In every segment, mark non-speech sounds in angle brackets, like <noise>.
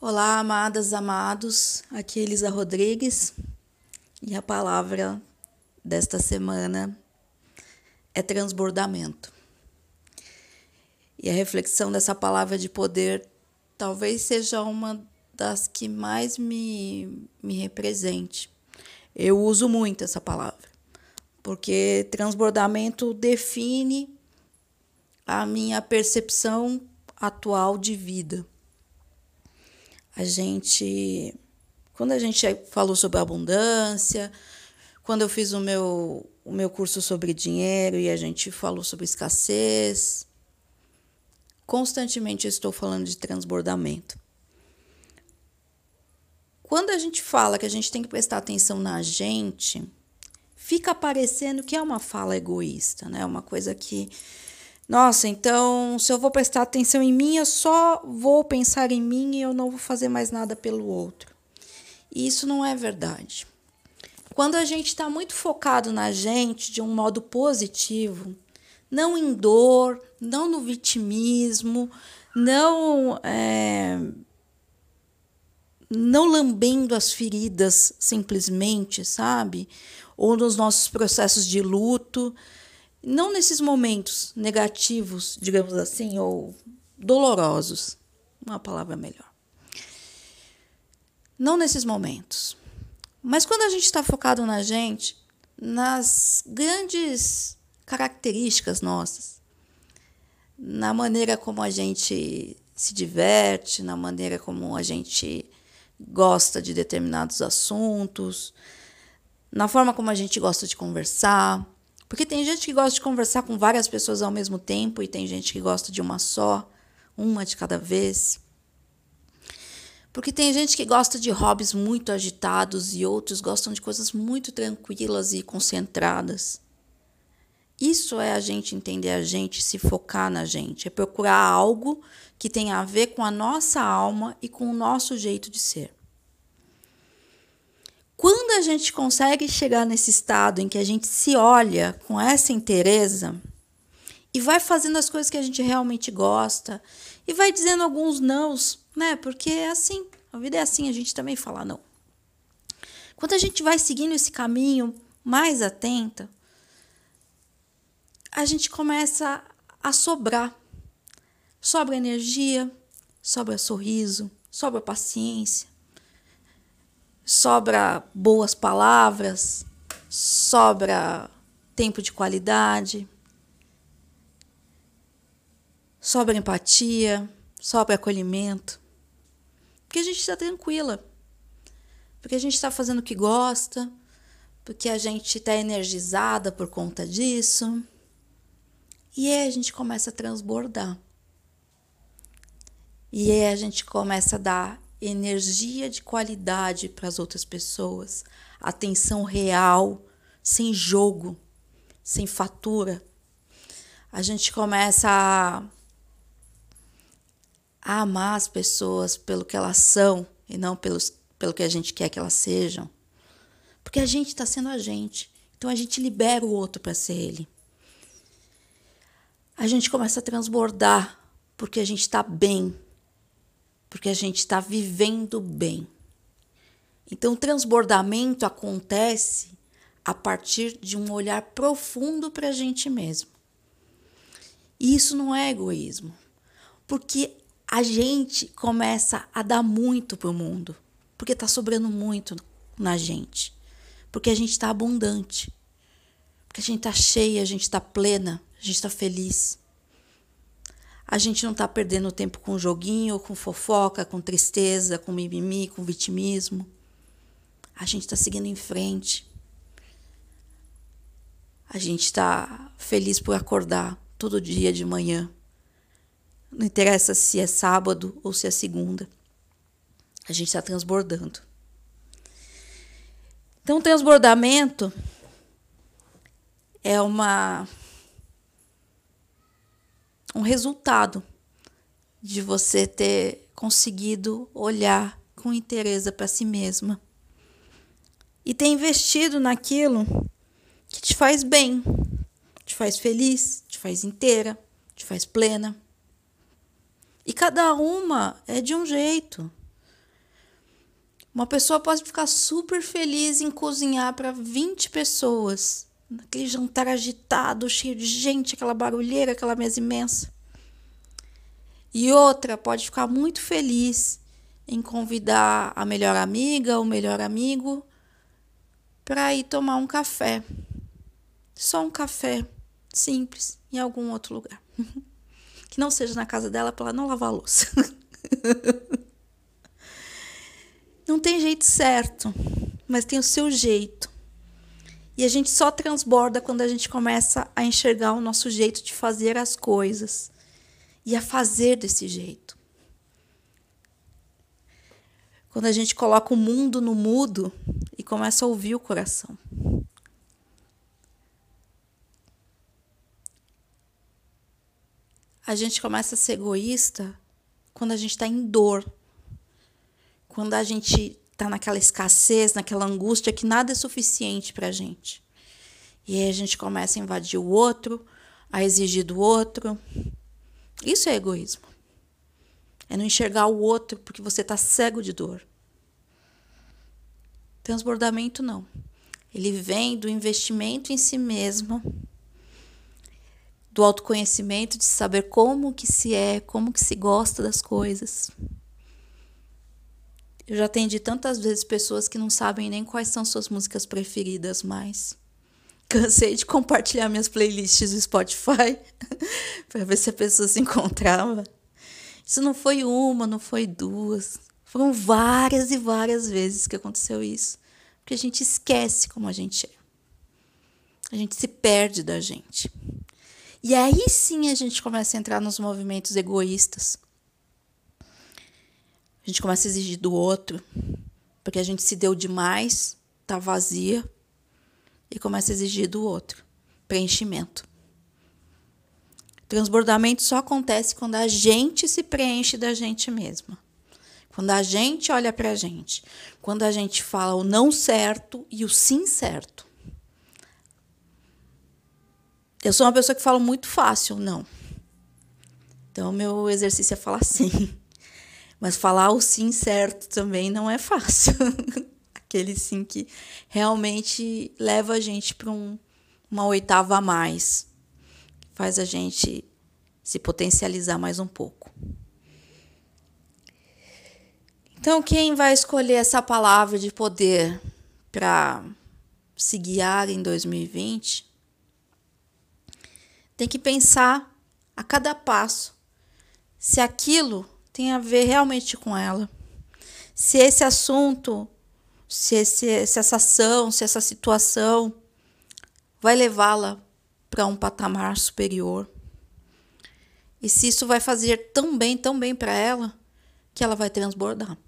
Olá, amadas, amados. Aqui é Elisa Rodrigues e a palavra desta semana é transbordamento. E a reflexão dessa palavra de poder talvez seja uma das que mais me, me represente. Eu uso muito essa palavra, porque transbordamento define a minha percepção atual de vida a gente quando a gente falou sobre abundância, quando eu fiz o meu o meu curso sobre dinheiro e a gente falou sobre escassez, constantemente estou falando de transbordamento. Quando a gente fala que a gente tem que prestar atenção na gente, fica parecendo que é uma fala egoísta, né? Uma coisa que nossa, então se eu vou prestar atenção em mim, eu só vou pensar em mim e eu não vou fazer mais nada pelo outro. E isso não é verdade. Quando a gente está muito focado na gente de um modo positivo, não em dor, não no vitimismo, não é, não lambendo as feridas simplesmente, sabe? Ou nos nossos processos de luto, não nesses momentos negativos, digamos assim, ou dolorosos, uma palavra melhor. Não nesses momentos. Mas quando a gente está focado na gente, nas grandes características nossas, na maneira como a gente se diverte, na maneira como a gente gosta de determinados assuntos, na forma como a gente gosta de conversar, porque tem gente que gosta de conversar com várias pessoas ao mesmo tempo e tem gente que gosta de uma só, uma de cada vez. Porque tem gente que gosta de hobbies muito agitados e outros gostam de coisas muito tranquilas e concentradas. Isso é a gente entender a gente, se focar na gente, é procurar algo que tenha a ver com a nossa alma e com o nosso jeito de ser. Quando a gente consegue chegar nesse estado em que a gente se olha com essa inteireza e vai fazendo as coisas que a gente realmente gosta e vai dizendo alguns nãos, né? Porque é assim, a vida é assim, a gente também fala não. Quando a gente vai seguindo esse caminho mais atenta, a gente começa a sobrar. Sobra energia, sobra sorriso, sobra paciência, sobra boas palavras, sobra tempo de qualidade, sobra empatia, sobra acolhimento. Porque a gente está tranquila, porque a gente está fazendo o que gosta, porque a gente está energizada por conta disso. E aí a gente começa a transbordar. E aí a gente começa a dar energia de qualidade para as outras pessoas, atenção real, sem jogo, sem fatura. A gente começa a, a amar as pessoas pelo que elas são e não pelos, pelo que a gente quer que elas sejam. Porque a gente está sendo a gente. Então a gente libera o outro para ser ele. A gente começa a transbordar porque a gente está bem porque a gente está vivendo bem. Então, o transbordamento acontece a partir de um olhar profundo para a gente mesmo. E isso não é egoísmo, porque a gente começa a dar muito para o mundo, porque está sobrando muito na gente, porque a gente está abundante, porque a gente está cheia, a gente está plena, a gente está feliz. A gente não está perdendo tempo com joguinho, com fofoca, com tristeza, com mimimi, com vitimismo. A gente está seguindo em frente. A gente está feliz por acordar todo dia de manhã. Não interessa se é sábado ou se é segunda. A gente está transbordando. Então, transbordamento é uma um resultado de você ter conseguido olhar com interesse para si mesma e ter investido naquilo que te faz bem, te faz feliz, te faz inteira, te faz plena. E cada uma é de um jeito. Uma pessoa pode ficar super feliz em cozinhar para 20 pessoas, naquele jantar agitado, cheio de gente, aquela barulheira, aquela mesa imensa. E outra pode ficar muito feliz em convidar a melhor amiga, o melhor amigo, para ir tomar um café. Só um café simples em algum outro lugar. <laughs> que não seja na casa dela para ela não lavar a louça. <laughs> não tem jeito certo, mas tem o seu jeito. E a gente só transborda quando a gente começa a enxergar o nosso jeito de fazer as coisas e a fazer desse jeito. Quando a gente coloca o mundo no mudo e começa a ouvir o coração. A gente começa a ser egoísta quando a gente está em dor. Quando a gente está naquela escassez, naquela angústia que nada é suficiente para a gente. E aí a gente começa a invadir o outro, a exigir do outro. Isso é egoísmo. É não enxergar o outro porque você está cego de dor. Transbordamento não. Ele vem do investimento em si mesmo, do autoconhecimento, de saber como que se é, como que se gosta das coisas. Eu já atendi tantas vezes pessoas que não sabem nem quais são suas músicas preferidas mais. Cansei de compartilhar minhas playlists do Spotify <laughs> para ver se a pessoa se encontrava. Isso não foi uma, não foi duas. Foram várias e várias vezes que aconteceu isso. Porque a gente esquece como a gente é. A gente se perde da gente. E aí sim a gente começa a entrar nos movimentos egoístas. A gente começa a exigir do outro, porque a gente se deu demais, tá vazia, e começa a exigir do outro preenchimento. Transbordamento só acontece quando a gente se preenche da gente mesma. Quando a gente olha para a gente. Quando a gente fala o não certo e o sim certo. Eu sou uma pessoa que fala muito fácil, não. Então, meu exercício é falar sim. Mas falar o sim certo também não é fácil. <laughs> Aquele sim que realmente leva a gente para um, uma oitava a mais faz a gente se potencializar mais um pouco. Então, quem vai escolher essa palavra de poder para se guiar em 2020 tem que pensar a cada passo se aquilo tem a ver realmente com ela. Se esse assunto, se, esse, se essa ação, se essa situação vai levá-la para um patamar superior. E se isso vai fazer tão bem, tão bem para ela, que ela vai transbordar.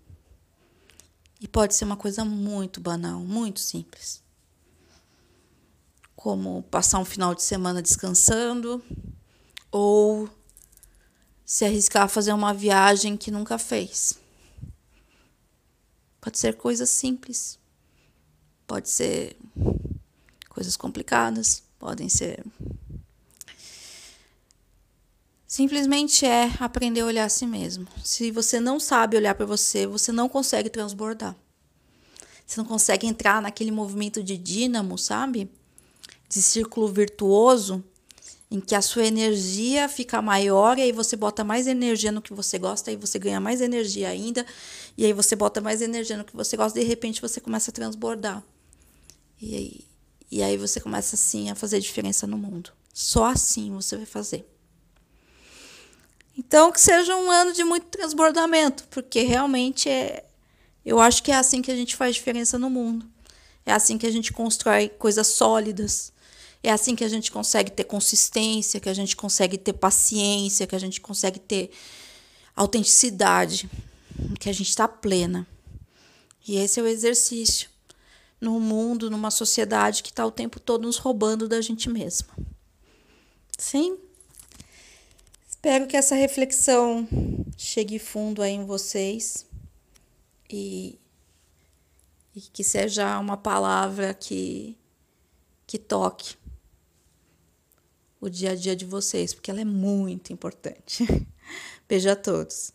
E pode ser uma coisa muito banal, muito simples. Como passar um final de semana descansando, ou se arriscar a fazer uma viagem que nunca fez. Pode ser coisas simples, pode ser coisas complicadas, podem ser. Simplesmente é aprender a olhar a si mesmo. Se você não sabe olhar para você, você não consegue transbordar. Você não consegue entrar naquele movimento de dínamo, sabe? De círculo virtuoso, em que a sua energia fica maior e aí você bota mais energia no que você gosta, aí você ganha mais energia ainda, e aí você bota mais energia no que você gosta, de repente você começa a transbordar. E aí, e aí você começa assim a fazer diferença no mundo. Só assim você vai fazer. Então que seja um ano de muito transbordamento, porque realmente é eu acho que é assim que a gente faz diferença no mundo. É assim que a gente constrói coisas sólidas. É assim que a gente consegue ter consistência, que a gente consegue ter paciência, que a gente consegue ter autenticidade, que a gente está plena. E esse é o exercício num mundo, numa sociedade que está o tempo todo nos roubando da gente mesma. Sim? Espero que essa reflexão chegue fundo aí em vocês e, e que seja uma palavra que, que toque o dia a dia de vocês, porque ela é muito importante. <laughs> Beijo a todos.